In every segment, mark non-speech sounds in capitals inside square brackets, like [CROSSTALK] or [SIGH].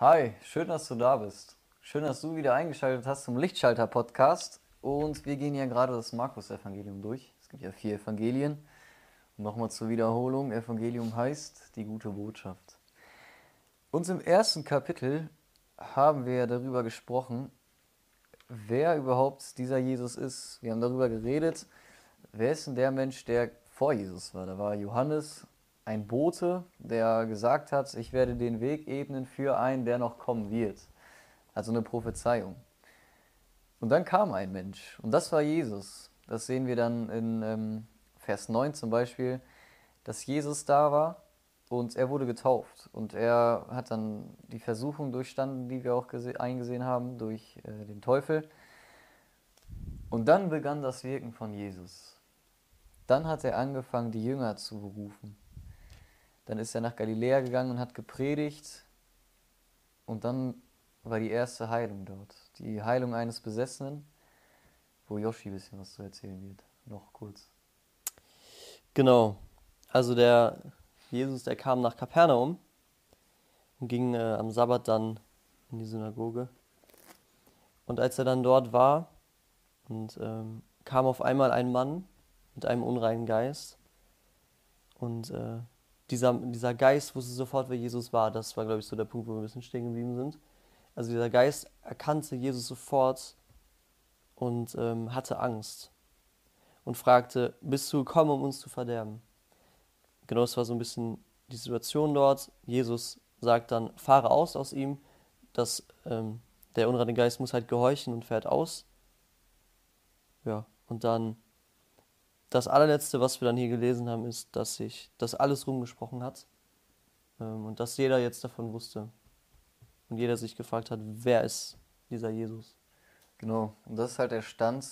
Hi, schön, dass du da bist. Schön, dass du wieder eingeschaltet hast zum Lichtschalter-Podcast. Und wir gehen ja gerade das Markus-Evangelium durch. Es gibt ja vier Evangelien. Und nochmal zur Wiederholung: Evangelium heißt die gute Botschaft. Und im ersten Kapitel haben wir darüber gesprochen, wer überhaupt dieser Jesus ist. Wir haben darüber geredet, wer ist denn der Mensch, der vor Jesus war. Da war Johannes, ein Bote, der gesagt hat, ich werde den Weg ebnen für einen, der noch kommen wird. Also eine Prophezeiung. Und dann kam ein Mensch und das war Jesus. Das sehen wir dann in ähm, Vers 9 zum Beispiel, dass Jesus da war und er wurde getauft. Und er hat dann die Versuchung durchstanden, die wir auch eingesehen haben, durch äh, den Teufel. Und dann begann das Wirken von Jesus. Dann hat er angefangen, die Jünger zu berufen. Dann ist er nach Galiläa gegangen und hat gepredigt. Und dann war die erste Heilung dort. Die Heilung eines Besessenen, wo Yoshi ein bisschen was zu erzählen wird. Noch kurz. Genau. Also der Jesus, der kam nach Kapernaum und ging äh, am Sabbat dann in die Synagoge. Und als er dann dort war, und ähm, kam auf einmal ein Mann mit einem unreinen Geist. Und äh, dieser, dieser Geist wusste sofort, wer Jesus war. Das war, glaube ich, so der Punkt, wo wir ein bisschen stehen geblieben sind. Also dieser Geist erkannte Jesus sofort und ähm, hatte Angst und fragte, bist du gekommen, um uns zu verderben? Genau das war so ein bisschen die Situation dort. Jesus sagt dann, fahre aus aus ihm. dass ähm, der unreine Geist muss halt gehorchen und fährt aus. Ja, und dann das allerletzte, was wir dann hier gelesen haben, ist, dass sich das alles rumgesprochen hat ähm, und dass jeder jetzt davon wusste und jeder sich gefragt hat, wer ist dieser Jesus? Genau, und das ist halt der Stand,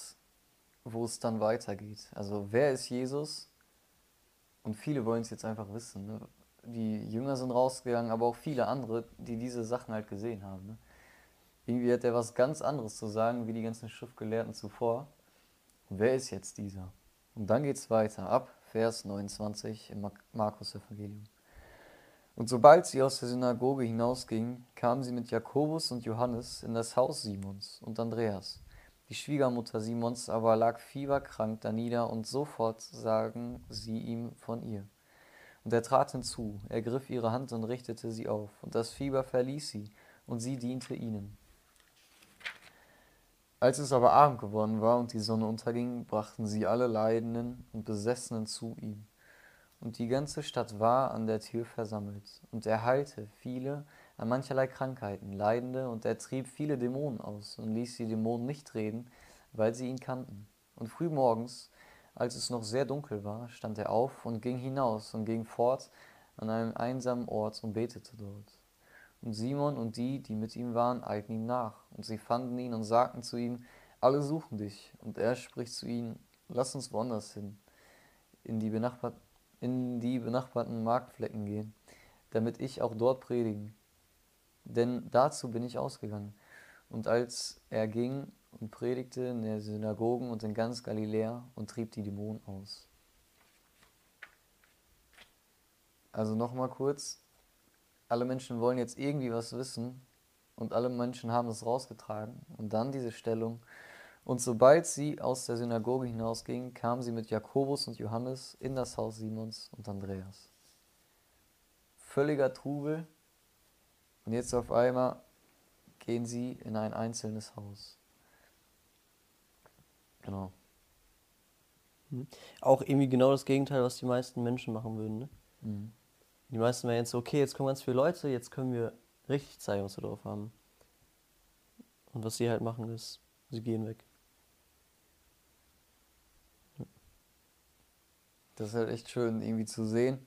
wo es dann weitergeht. Also wer ist Jesus? Und viele wollen es jetzt einfach wissen. Ne? Die Jünger sind rausgegangen, aber auch viele andere, die diese Sachen halt gesehen haben. Ne? Irgendwie hat er was ganz anderes zu sagen, wie die ganzen Schriftgelehrten zuvor. Und wer ist jetzt dieser? Und dann geht es weiter ab, Vers 29 im Markus-Evangelium. Und sobald sie aus der Synagoge hinausgingen, kamen sie mit Jakobus und Johannes in das Haus Simons und Andreas. Die Schwiegermutter Simons aber lag fieberkrank danieder und sofort sagen sie ihm von ihr. Und er trat hinzu, ergriff ihre Hand und richtete sie auf, und das Fieber verließ sie, und sie diente ihnen. Als es aber Abend geworden war und die Sonne unterging, brachten sie alle Leidenden und Besessenen zu ihm. Und die ganze Stadt war an der Tür versammelt. Und er heilte viele an mancherlei Krankheiten, Leidende, und er trieb viele Dämonen aus und ließ die Dämonen nicht reden, weil sie ihn kannten. Und früh morgens, als es noch sehr dunkel war, stand er auf und ging hinaus und ging fort an einem einsamen Ort und betete dort. Und Simon und die, die mit ihm waren, eilten ihm nach. Und sie fanden ihn und sagten zu ihm, alle suchen dich. Und er spricht zu ihnen, lass uns woanders hin, in die, benachbart, in die benachbarten Marktflecken gehen, damit ich auch dort predigen. Denn dazu bin ich ausgegangen. Und als er ging und predigte in der Synagogen und in ganz Galiläa und trieb die Dämonen aus. Also nochmal kurz, alle Menschen wollen jetzt irgendwie was wissen und alle Menschen haben es rausgetragen und dann diese Stellung. Und sobald sie aus der Synagoge hinausgingen, kamen sie mit Jakobus und Johannes in das Haus Simons und Andreas. Völliger Trubel und jetzt auf einmal gehen sie in ein einzelnes Haus. Genau. Hm. Auch irgendwie genau das Gegenteil, was die meisten Menschen machen würden. Ne? Mhm. Die meisten werden jetzt so, okay, jetzt kommen ganz viele Leute, jetzt können wir richtig zeigen, was wir drauf haben. Und was sie halt machen, ist, sie gehen weg. Das ist halt echt schön, irgendwie zu sehen.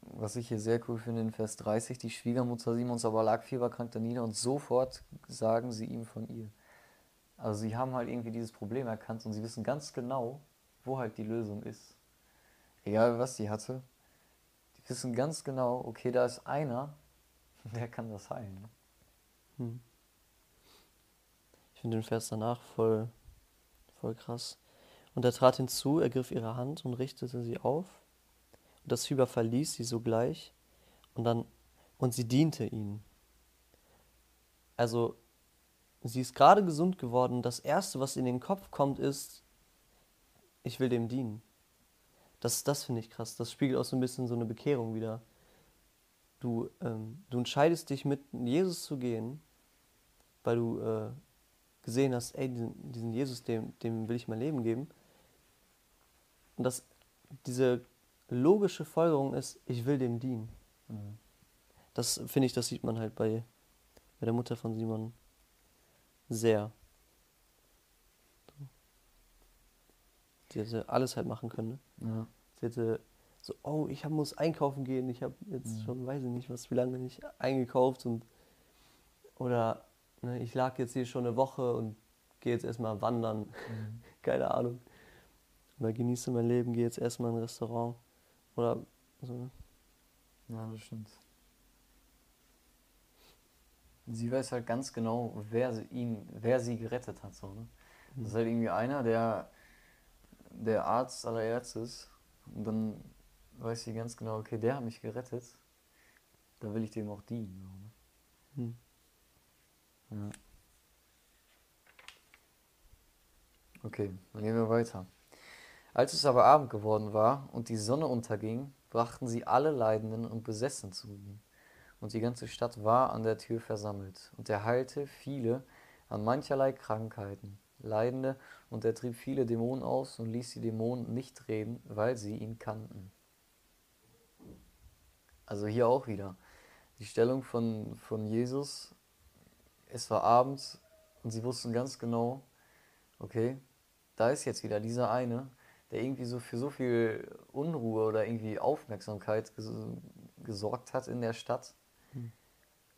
Was ich hier sehr cool finde in Vers 30, die Schwiegermutter Simons aber lag fieberkrank da nieder und sofort sagen sie ihm von ihr. Also sie haben halt irgendwie dieses Problem erkannt und sie wissen ganz genau, wo halt die Lösung ist. Egal was sie hatte, wissen ganz genau, okay, da ist einer, [LAUGHS] der kann das heilen. Hm. Ich finde den Vers danach voll, voll krass. Und er trat hinzu, ergriff ihre Hand und richtete sie auf. Und das Fieber verließ sie sogleich und dann und sie diente ihnen. Also, sie ist gerade gesund geworden. Das Erste, was in den Kopf kommt, ist, ich will dem dienen. Das, das finde ich krass. Das spiegelt auch so ein bisschen so eine Bekehrung wieder. Du, ähm, du entscheidest dich mit Jesus zu gehen, weil du äh, gesehen hast, ey, diesen, diesen Jesus, dem, dem will ich mein Leben geben. Und das, diese logische Folgerung ist, ich will dem dienen. Mhm. Das finde ich, das sieht man halt bei, bei der Mutter von Simon sehr. Sie hätte alles halt machen können. Ne? Ja. Sie hätte so, oh, ich muss einkaufen gehen, ich habe jetzt mhm. schon, weiß ich nicht, was, wie lange nicht eingekauft und oder ne, ich lag jetzt hier schon eine Woche und gehe jetzt erstmal wandern. Mhm. [LAUGHS] Keine Ahnung. Oder genieße mein Leben, gehe jetzt erstmal in ein Restaurant. Oder so. Ne? Ja, das stimmt. Sie weiß halt ganz genau, wer sie, ihn, wer sie gerettet hat. So, ne? Das ist halt irgendwie einer, der der Arzt aller Ärzte ist. Und dann weiß sie ganz genau, okay, der hat mich gerettet. Da will ich dem auch dienen. So, ne? hm. ja. Okay, dann gehen wir weiter. Als es aber Abend geworden war und die Sonne unterging, brachten sie alle Leidenden und Besessen zu ihm. Und die ganze Stadt war an der Tür versammelt. Und er heilte viele an mancherlei Krankheiten, Leidende, und er trieb viele Dämonen aus und ließ die Dämonen nicht reden, weil sie ihn kannten. Also hier auch wieder die Stellung von, von Jesus. Es war Abend und sie wussten ganz genau, okay, da ist jetzt wieder dieser eine, der irgendwie so für so viel Unruhe oder irgendwie Aufmerksamkeit ges gesorgt hat in der Stadt. Hm.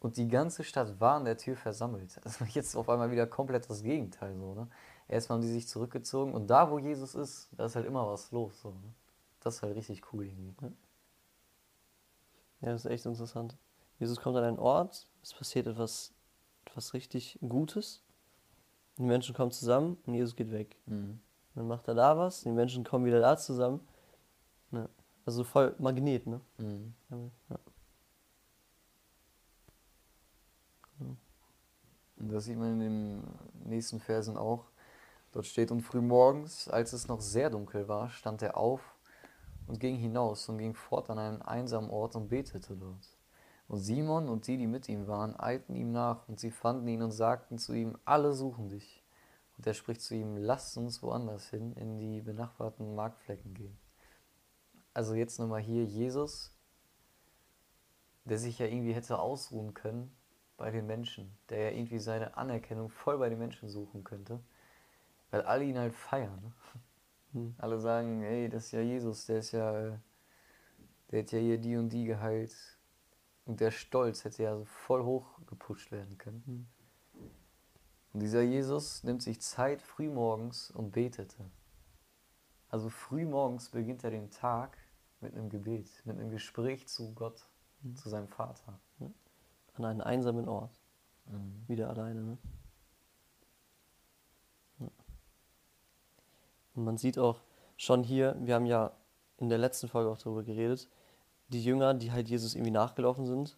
Und die ganze Stadt war an der Tür versammelt. Also jetzt auf einmal wieder komplett das Gegenteil so, ne? Erstmal haben die sich zurückgezogen und da, wo Jesus ist, da ist halt immer was los. So, ne? Das ist halt richtig cool irgendwie. Ja. ja, das ist echt interessant. Jesus kommt an einen Ort, es passiert etwas, etwas richtig Gutes die Menschen kommen zusammen und Jesus geht weg. Mhm. Dann macht er da was, die Menschen kommen wieder da zusammen. Ne? Also voll Magnet, ne? Mhm. Ja. Und das sieht man in den nächsten Versen auch. Dort steht, und früh morgens, als es noch sehr dunkel war, stand er auf und ging hinaus und ging fort an einen einsamen Ort und betete dort. Und Simon und die, die mit ihm waren, eilten ihm nach, und sie fanden ihn und sagten zu ihm, alle suchen dich. Und er spricht zu ihm, lasst uns woanders hin, in die benachbarten Marktflecken gehen. Also jetzt nochmal hier Jesus, der sich ja irgendwie hätte ausruhen können bei den Menschen, der ja irgendwie seine Anerkennung voll bei den Menschen suchen könnte, weil alle ihn halt feiern. Ne? Hm. Alle sagen, hey, das ist ja Jesus, der ist ja, der hat ja hier die und die geheilt, und der Stolz hätte ja so voll hoch gepusht werden können. Mhm. Und dieser Jesus nimmt sich Zeit frühmorgens und betete. Also frühmorgens beginnt er den Tag mit einem Gebet, mit einem Gespräch zu Gott, mhm. zu seinem Vater. An einen einsamen Ort. Mhm. Wieder alleine. Ne? Und man sieht auch schon hier, wir haben ja in der letzten Folge auch darüber geredet, die Jünger, die halt Jesus irgendwie nachgelaufen sind.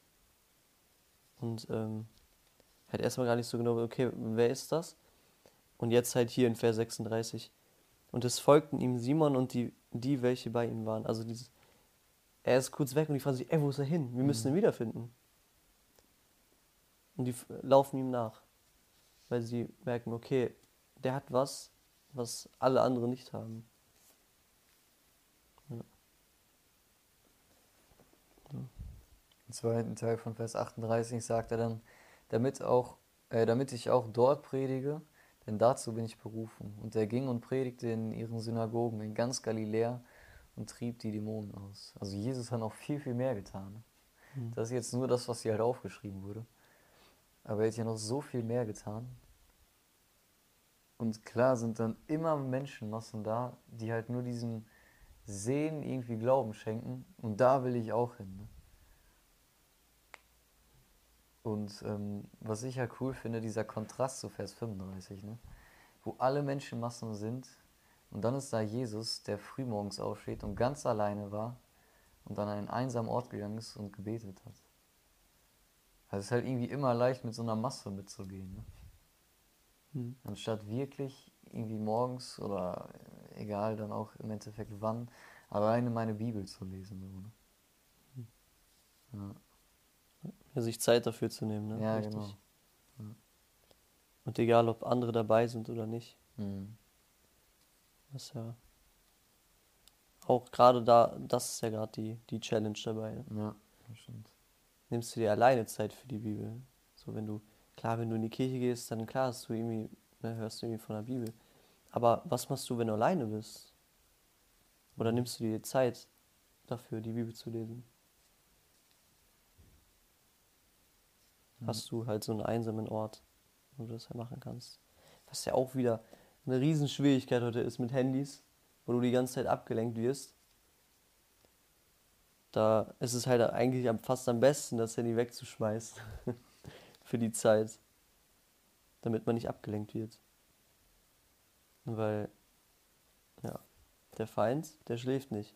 Und ähm, halt erstmal gar nicht so genau, okay, wer ist das? Und jetzt halt hier in Vers 36. Und es folgten ihm Simon und die, die welche bei ihm waren. Also dieses, er ist kurz weg und die fragen sich, ey, wo ist er hin? Wir müssen mhm. ihn wiederfinden. Und die laufen ihm nach, weil sie merken, okay, der hat was, was alle anderen nicht haben. Im zweiten Teil von Vers 38 sagt er dann, damit, auch, äh, damit ich auch dort predige, denn dazu bin ich berufen. Und er ging und predigte in ihren Synagogen in ganz Galiläa und trieb die Dämonen aus. Also Jesus hat noch viel, viel mehr getan. Mhm. Das ist jetzt nur das, was hier halt aufgeschrieben wurde. Aber er hat ja noch so viel mehr getan. Und klar sind dann immer Menschenmassen da, die halt nur diesem Sehen irgendwie Glauben schenken. Und da will ich auch hin. Ne? Und ähm, was ich ja cool finde, dieser Kontrast zu Vers 35, ne? wo alle Menschenmassen sind und dann ist da Jesus, der frühmorgens aufsteht und ganz alleine war und an einen einsamen Ort gegangen ist und gebetet hat. Also es ist halt irgendwie immer leicht, mit so einer Masse mitzugehen. Ne? Hm. Anstatt wirklich irgendwie morgens oder äh, egal dann auch im Endeffekt wann, alleine meine Bibel zu lesen. So, ne? ja. Ja, sich Zeit dafür zu nehmen, ne? ja, Richtig. genau. Und egal, ob andere dabei sind oder nicht. Das ist ja auch gerade da, das ist ja gerade die, die Challenge dabei. Ne? Ja, das stimmt. Nimmst du dir alleine Zeit für die Bibel? So, wenn du, klar, wenn du in die Kirche gehst, dann klar, hast du irgendwie, ne, hörst du irgendwie von der Bibel. Aber was machst du, wenn du alleine bist? Oder nimmst du dir Zeit dafür, die Bibel zu lesen? Hast du halt so einen einsamen Ort, wo du das ja machen kannst. Was ja auch wieder eine Riesenschwierigkeit heute ist mit Handys, wo du die ganze Zeit abgelenkt wirst. Da ist es halt eigentlich fast am besten, das Handy wegzuschmeißen [LAUGHS] für die Zeit, damit man nicht abgelenkt wird. Weil, ja, der Feind, der schläft nicht.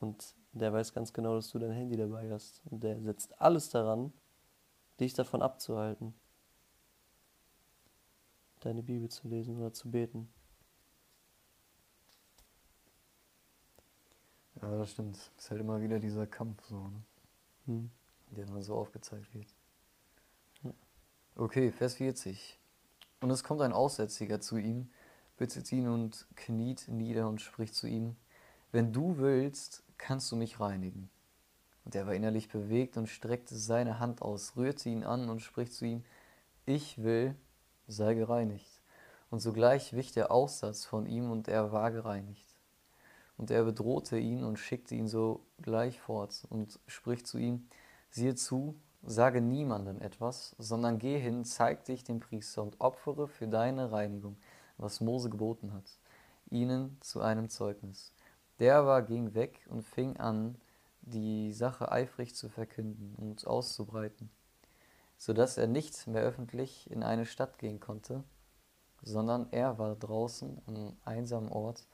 Und der weiß ganz genau, dass du dein Handy dabei hast. Und der setzt alles daran, dich davon abzuhalten, deine Bibel zu lesen oder zu beten. Ja, das stimmt. Es ist halt immer wieder dieser Kampf so, ne? Hm. der dann so aufgezeigt wird. Ja. Okay, Vers 40. Und es kommt ein Aussätziger zu ihm, bittet ihn und kniet nieder und spricht zu ihm, wenn du willst, kannst du mich reinigen. Und er war innerlich bewegt und streckte seine Hand aus, rührte ihn an und spricht zu ihm, ich will, sei gereinigt. Und sogleich wich der Aussatz von ihm und er war gereinigt. Und er bedrohte ihn und schickte ihn sogleich fort und spricht zu ihm, siehe zu, sage niemandem etwas, sondern geh hin, zeig dich dem Priester und opfere für deine Reinigung, was Mose geboten hat, ihnen zu einem Zeugnis. Der aber ging weg und fing an, die Sache eifrig zu verkünden und auszubreiten, so dass er nicht mehr öffentlich in eine Stadt gehen konnte, sondern er war draußen an einem einsamen Ort,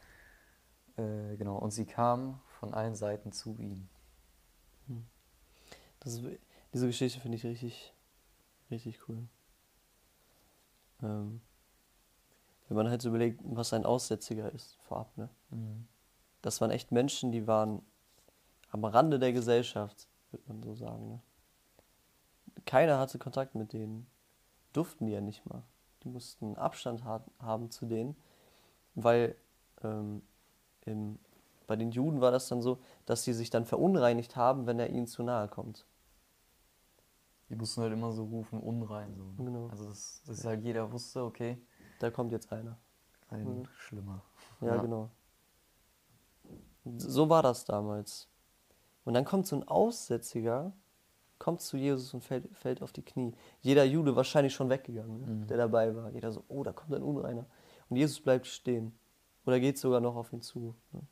äh, genau, und sie kamen von allen Seiten zu ihm. Das ist, diese Geschichte finde ich richtig, richtig cool. Ähm, wenn man halt so überlegt, was ein Aussätziger ist, vorab, ne? Das waren echt Menschen, die waren am Rande der Gesellschaft, würde man so sagen, ne? Keiner hatte Kontakt mit denen. Durften die ja nicht mal. Die mussten Abstand ha haben zu denen, weil ähm, im, bei den Juden war das dann so, dass sie sich dann verunreinigt haben, wenn er ihnen zu nahe kommt. Die mussten halt immer so rufen, unrein. So. Genau. Also, dass, dass halt jeder wusste, okay, Da kommt jetzt einer. ein Mhm. Schlimmer. Ja, Ja. genau. So war das damals. Und dann kommt so ein Aussätziger, kommt zu Jesus und fällt, fällt auf die Knie. Jeder Jude wahrscheinlich schon weggegangen, ne, Mhm. der dabei war. Jeder so, oh, da kommt ein Unreiner. Und Jesus bleibt stehen. Oder geht sogar noch auf ihn zu. Ne?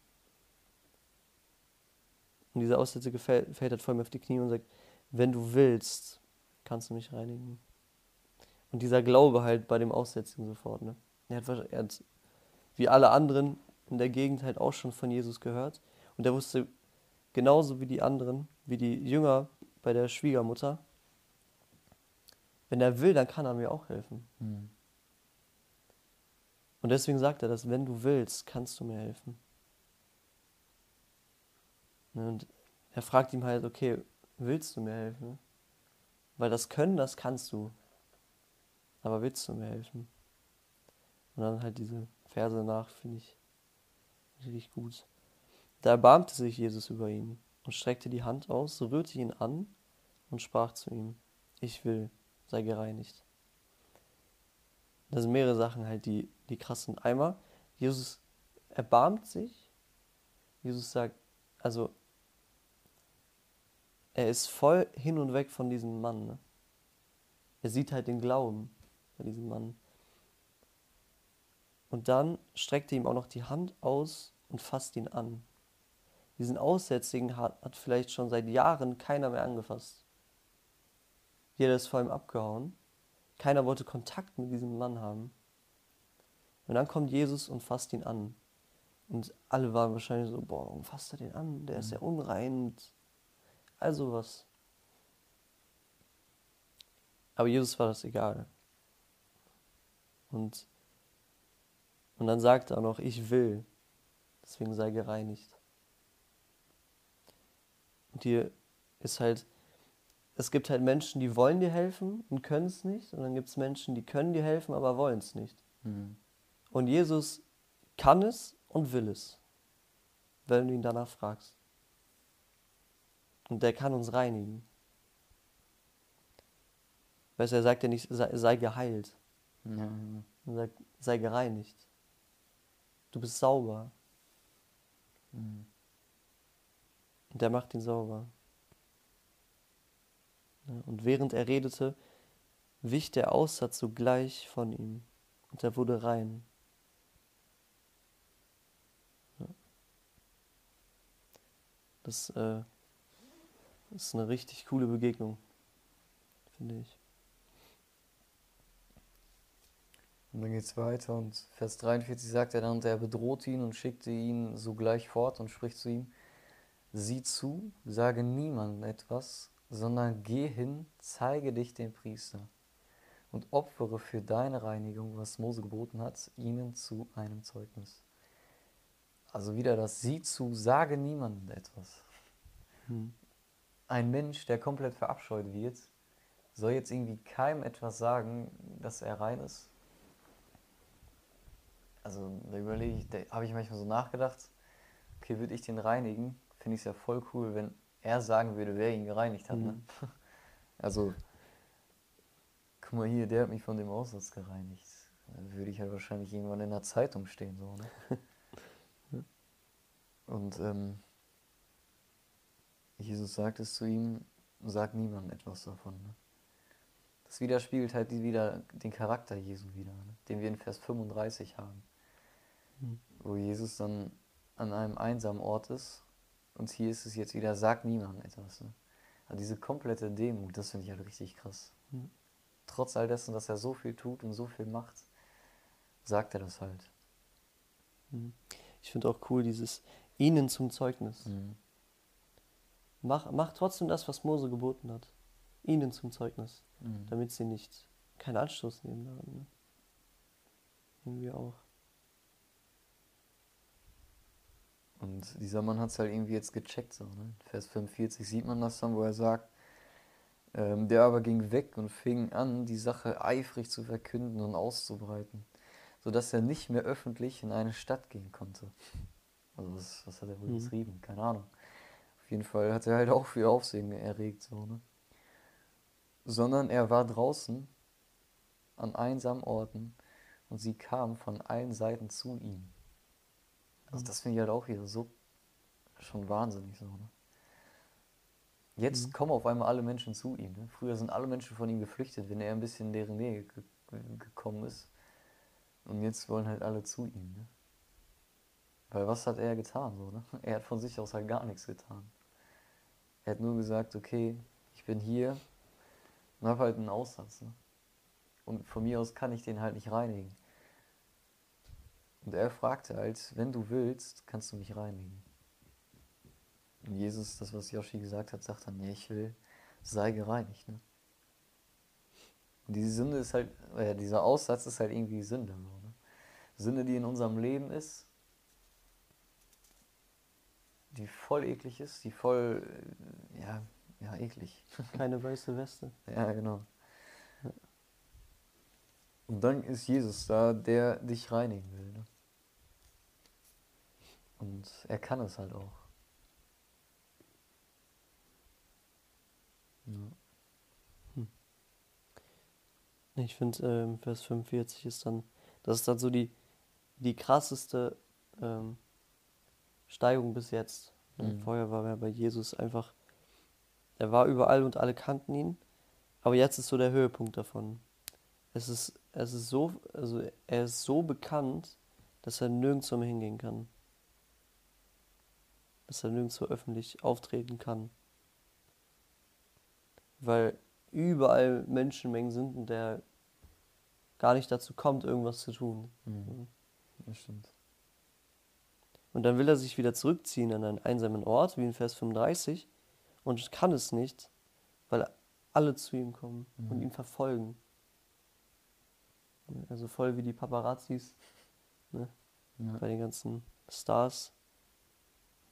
Und dieser Aussätzige fällt, fällt halt vor ihm auf die Knie und sagt, wenn du willst, kannst du mich reinigen. Und dieser Glaube halt bei dem Aussätzigen sofort. Ne? Er, hat, er hat, wie alle anderen in der Gegend halt auch schon von Jesus gehört. Und er wusste genauso wie die anderen, wie die Jünger bei der Schwiegermutter, wenn er will, dann kann er mir auch helfen. Mhm. Und deswegen sagt er das, wenn du willst, kannst du mir helfen. Ne, Und er fragt ihm halt, okay, willst du mir helfen? Weil das Können, das kannst du. Aber willst du mir helfen? Und dann halt diese Verse nach, finde ich richtig gut. Da erbarmte sich Jesus über ihn und streckte die Hand aus, rührte ihn an und sprach zu ihm, ich will, sei gereinigt. Das sind mehrere Sachen halt, die, die krass sind. Einmal, Jesus erbarmt sich. Jesus sagt, also er ist voll hin und weg von diesem Mann. Ne? Er sieht halt den Glauben bei diesem Mann. Und dann streckt er ihm auch noch die Hand aus und fasst ihn an. Diesen Aussätzigen hat, hat vielleicht schon seit Jahren keiner mehr angefasst. Jeder ist vor ihm abgehauen. Keiner wollte Kontakt mit diesem Mann haben. Und dann kommt Jesus und fasst ihn an. Und alle waren wahrscheinlich so, boah, warum fasst er den an? Der ist ja unrein. Und all sowas. Aber Jesus war das egal. Und, und dann sagt er noch, ich will, deswegen sei gereinigt. Und hier ist halt, es gibt halt Menschen, die wollen dir helfen und können es nicht. Und dann gibt es Menschen, die können dir helfen, aber wollen es nicht. Mhm. Und Jesus kann es und will es, wenn du ihn danach fragst. Und der kann uns reinigen. Weißt du, er sagt ja nicht, sei, sei geheilt. Ja, Er sagt, sei gereinigt. Du bist sauber. Mhm. Und der macht ihn sauber. Ja, Und während er redete, wich der Aussatz sogleich von ihm und er wurde rein. Das, äh, ist eine richtig coole Begegnung, finde ich. Und dann geht es weiter und Vers 43 sagt er dann, und er bedrohte ihn und schickte ihn sogleich fort und spricht zu ihm, sieh zu, sage niemandem etwas, sondern geh hin, zeige dich dem Priester und opfere für deine Reinigung, was Mose geboten hat, ihnen zu einem Zeugnis. Also wieder das sieh zu, sage niemandem etwas. Hm. Ein Mensch, der komplett verabscheut wird, soll jetzt irgendwie keinem etwas sagen, dass er rein ist. Also da überlege ich, da habe ich manchmal so nachgedacht, okay, würde ich den reinigen, finde ich es ja voll cool, wenn er sagen würde, wer ihn gereinigt hat. Ne? Mhm. [LAUGHS] Also, guck mal hier, der hat mich von dem Aussatz gereinigt. Da würde ich halt wahrscheinlich irgendwann in der Zeitung stehen, so, ne? [LAUGHS] Und ähm, Jesus sagt es zu ihm, sag niemandem etwas davon. Ne? Das widerspiegelt halt wieder den Charakter Jesu wieder, ne? den wir in Vers 35 haben. Mhm. Wo Jesus dann an einem einsamen Ort ist und hier ist es jetzt wieder, sag niemandem etwas. Ne? Also diese komplette Demut, das finde ich halt richtig krass. Mhm. Trotz all dessen, dass er so viel tut und so viel macht, sagt er das halt. Ich finde auch cool dieses ihnen zum Zeugnis. Mhm. Mach, mach trotzdem das, was Mose geboten hat. Ihnen zum Zeugnis. Mhm. Damit sie nicht keinen Anstoß nehmen daran. Ne? Irgendwie auch. Und dieser Mann hat es halt irgendwie jetzt gecheckt. So, ne? Vers 45 sieht man das dann, wo er sagt, ähm, der aber ging weg und fing an, die Sache eifrig zu verkünden und auszubreiten, sodass er nicht mehr öffentlich in eine Stadt gehen konnte. Also was, was hat er wohl Mhm. geschrieben? Keine Ahnung. Auf jeden Fall hat er halt auch viel Aufsehen erregt. So, ne? Sondern er war draußen an einsamen Orten und sie kamen von allen Seiten zu ihm. Also Mhm. das finde ich halt auch wieder so schon wahnsinnig so, ne? Jetzt Mhm. kommen auf einmal alle Menschen zu ihm. Ne? Früher sind alle Menschen von ihm geflüchtet, wenn er ein bisschen in deren Nähe ge ge gekommen ist. Und jetzt wollen halt alle zu ihm. Ne? Weil was hat er getan? So, ne? [LAUGHS] Er hat von sich aus halt gar nichts getan. Er hat nur gesagt, okay, ich bin hier und habe halt einen Aussatz. Ne? Und von mir aus kann ich den halt nicht reinigen. Und er fragte halt, wenn du willst, kannst du mich reinigen. Und Jesus, das was Yoshi gesagt hat, sagt dann, ja, ich will, sei gereinigt. Ne? Und diese Sünde ist halt, äh, dieser Aussatz ist halt irgendwie Sünde. Ne? Sünde, die in unserem Leben ist, die voll eklig ist, die voll, äh, ja, ja, eklig. [LAUGHS] Keine weiße Weste. Ja, genau. Und dann ist Jesus da, der dich reinigen will. Ne? Und er kann es halt auch. Ja. Ich finde, ähm, Vers 45 ist dann, das ist dann so die, die krasseste ähm, Steigung bis jetzt. Ne? Mhm. Vorher war er bei Jesus einfach, er war überall und alle kannten ihn, aber jetzt ist so der Höhepunkt davon. Es ist, es ist so, also er ist so bekannt, dass er nirgendwo mehr hingehen kann. Dass er nirgendwo öffentlich auftreten kann. Weil überall Menschenmengen sind und der gar nicht dazu kommt, irgendwas zu tun. Mhm. Das stimmt. Und dann will er sich wieder zurückziehen an einen einsamen Ort, wie in Vers 35, und kann es nicht, weil alle zu ihm kommen und Mhm. ihn verfolgen. Also voll wie die Paparazzis ne? Ja. bei den ganzen Stars,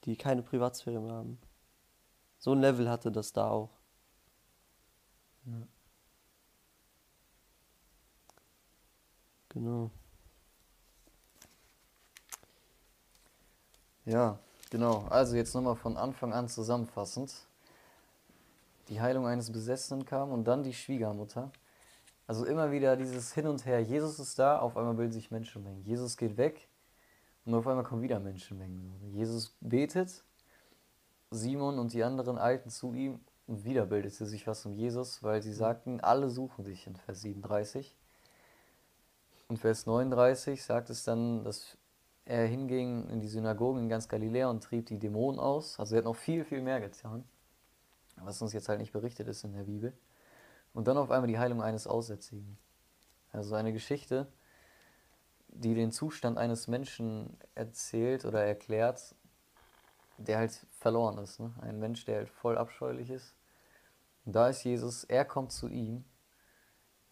die keine Privatsphäre mehr haben. So ein Level hatte das da auch. Ja. Genau. Ja, genau. Also jetzt nochmal von Anfang an zusammenfassend. Die Heilung eines Besessenen kam und dann die Schwiegermutter. Also immer wieder dieses Hin und Her. Jesus ist da, auf einmal bilden sich Menschenmengen. Jesus geht weg und auf einmal kommen wieder Menschenmengen. Jesus betet, Simon und die anderen eilten zu ihm und wieder bildete sich was um Jesus, weil sie sagten, alle suchen dich in Vers 37. Und Vers 39 sagt es dann, dass er hinging in die Synagogen in ganz Galiläa und trieb die Dämonen aus. Also er hat noch viel, viel mehr getan, was uns jetzt halt nicht berichtet ist in der Bibel. Und dann auf einmal die Heilung eines Aussätzigen. Also eine Geschichte, die den Zustand eines Menschen erzählt oder erklärt, der halt verloren ist. Ne? Ein Mensch, der halt voll abscheulich ist. Und da ist Jesus, er kommt zu ihm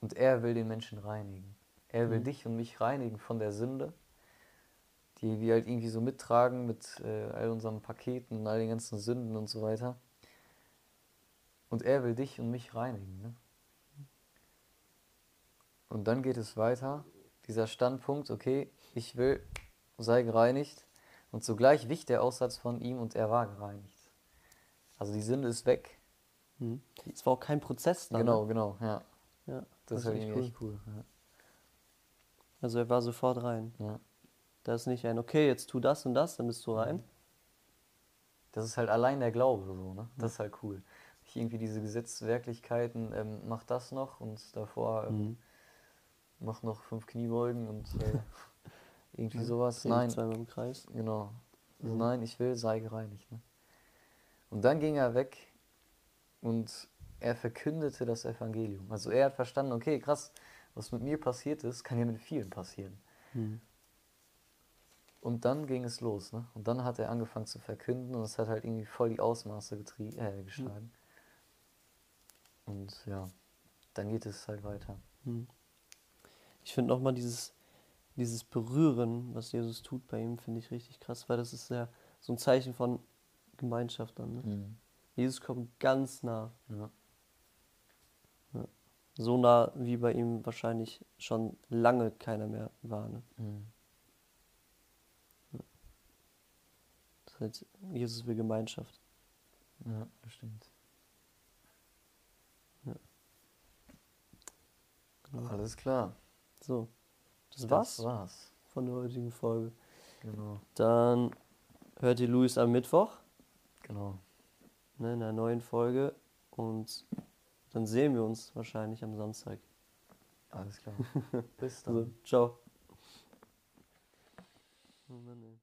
und er will den Menschen reinigen. Er will Mhm. dich und mich reinigen von der Sünde, die wir halt irgendwie so mittragen mit äh, all unseren Paketen und all den ganzen Sünden und so weiter. Und er will dich und mich reinigen. Ne? Und dann geht es weiter, dieser Standpunkt, okay, ich will, sei gereinigt. Und zugleich wich der Aussatz von ihm und er war gereinigt. Also die Sünde ist weg. Mhm. Es war auch kein Prozess dann. Genau, Ne? genau, ja. Ja, Das, ist halt irgendwie echt cool. Also er war sofort rein. Ja. Ja. Da ist nicht ein, okay, jetzt tu das und das, dann bist du rein. Das ist halt allein der Glaube so, ne? Das ist halt cool. Nicht irgendwie diese Gesetzwerklichkeiten, ähm, mach das noch und davor ähm, Mhm. Mach noch fünf Kniebeugen und äh, [LAUGHS] irgendwie sowas. Nein, Zweimal im Kreis. genau. Also Mhm. Nein, ich will, sei gereinigt. Ne? Und dann ging er weg und er verkündete das Evangelium. Also er hat verstanden, okay, krass, was mit mir passiert ist, kann ja mit vielen passieren. Mhm. Und dann ging es los, ne? Und dann hat er angefangen zu verkünden und es hat halt irgendwie voll die Ausmaße äh, geschlagen. Und ja, dann geht es halt weiter. Mhm. Ich finde nochmal dieses, dieses Berühren, was Jesus tut bei ihm, finde ich richtig krass, weil das ist ja so ein Zeichen von Gemeinschaft dann. Ne? Jesus kommt ganz nah. Ja. So nah, wie bei ihm wahrscheinlich schon lange keiner mehr war. Ne? Mhm. Das heißt, Jesus will Gemeinschaft. ja, das stimmt. Genau. Alles klar. So, das war's Das war's. von der heutigen Folge. Genau. Dann hört ihr Luis am Mittwoch Genau. ne, in einer neuen Folge und dann sehen wir uns wahrscheinlich am Samstag. Alles klar. [LAUGHS] Bis dann. Also, ciao. Oh Mann, ey.